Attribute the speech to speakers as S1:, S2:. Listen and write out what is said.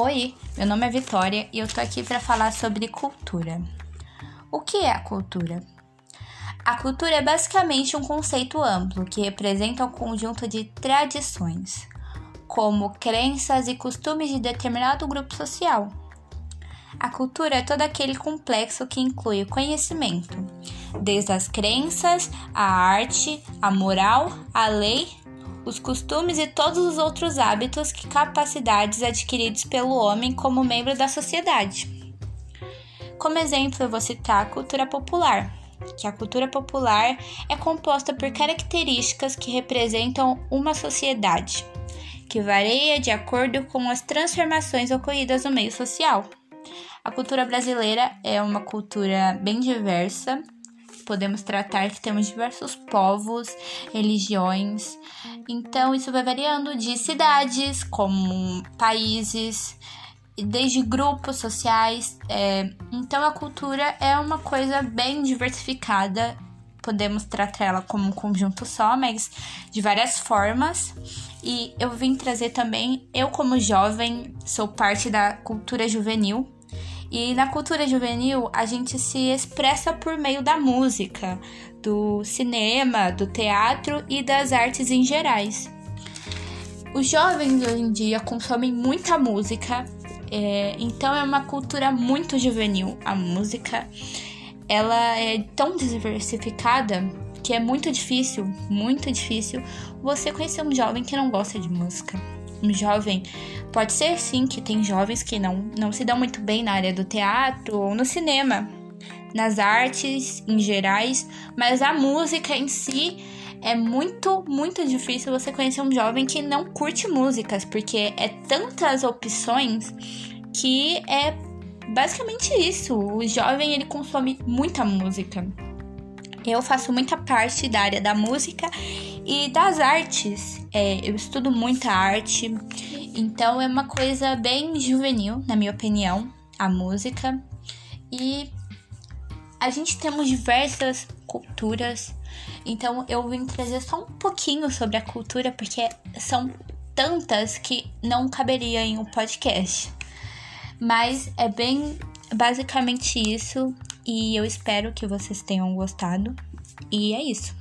S1: Oi, meu nome é Vitória e eu tô aqui para falar sobre cultura. O que é a cultura? A cultura é basicamente um conceito amplo que representa um conjunto de tradições, como crenças e costumes de determinado grupo social. A cultura é todo aquele complexo que inclui o conhecimento, desde as crenças, a arte, a moral, a lei os costumes e todos os outros hábitos e capacidades adquiridos pelo homem como membro da sociedade. Como exemplo, eu vou citar a cultura popular, que a cultura popular é composta por características que representam uma sociedade, que varia de acordo com as transformações ocorridas no meio social. A cultura brasileira é uma cultura bem diversa podemos tratar que temos diversos povos, religiões. Então, isso vai variando de cidades, como países, desde grupos sociais. É, então, a cultura é uma coisa bem diversificada. Podemos tratar ela como um conjunto só, mas de várias formas. E eu vim trazer também, eu como jovem, sou parte da cultura juvenil, e na cultura juvenil, a gente se expressa por meio da música, do cinema, do teatro e das artes em gerais. Os jovens hoje em dia consomem muita música, é, então é uma cultura muito juvenil. A música ela é tão diversificada que é muito difícil, muito difícil você conhecer um jovem que não gosta de música um jovem. Pode ser sim que tem jovens que não, não se dão muito bem na área do teatro ou no cinema, nas artes em gerais, mas a música em si é muito, muito difícil você conhecer um jovem que não curte músicas, porque é tantas opções que é basicamente isso. O jovem ele consome muita música. Eu faço muita parte da área da música e das artes. É, eu estudo muita arte, então é uma coisa bem juvenil, na minha opinião, a música. E a gente temos diversas culturas, então eu vim trazer só um pouquinho sobre a cultura, porque são tantas que não caberia em um podcast. Mas é bem basicamente isso e eu espero que vocês tenham gostado. E é isso.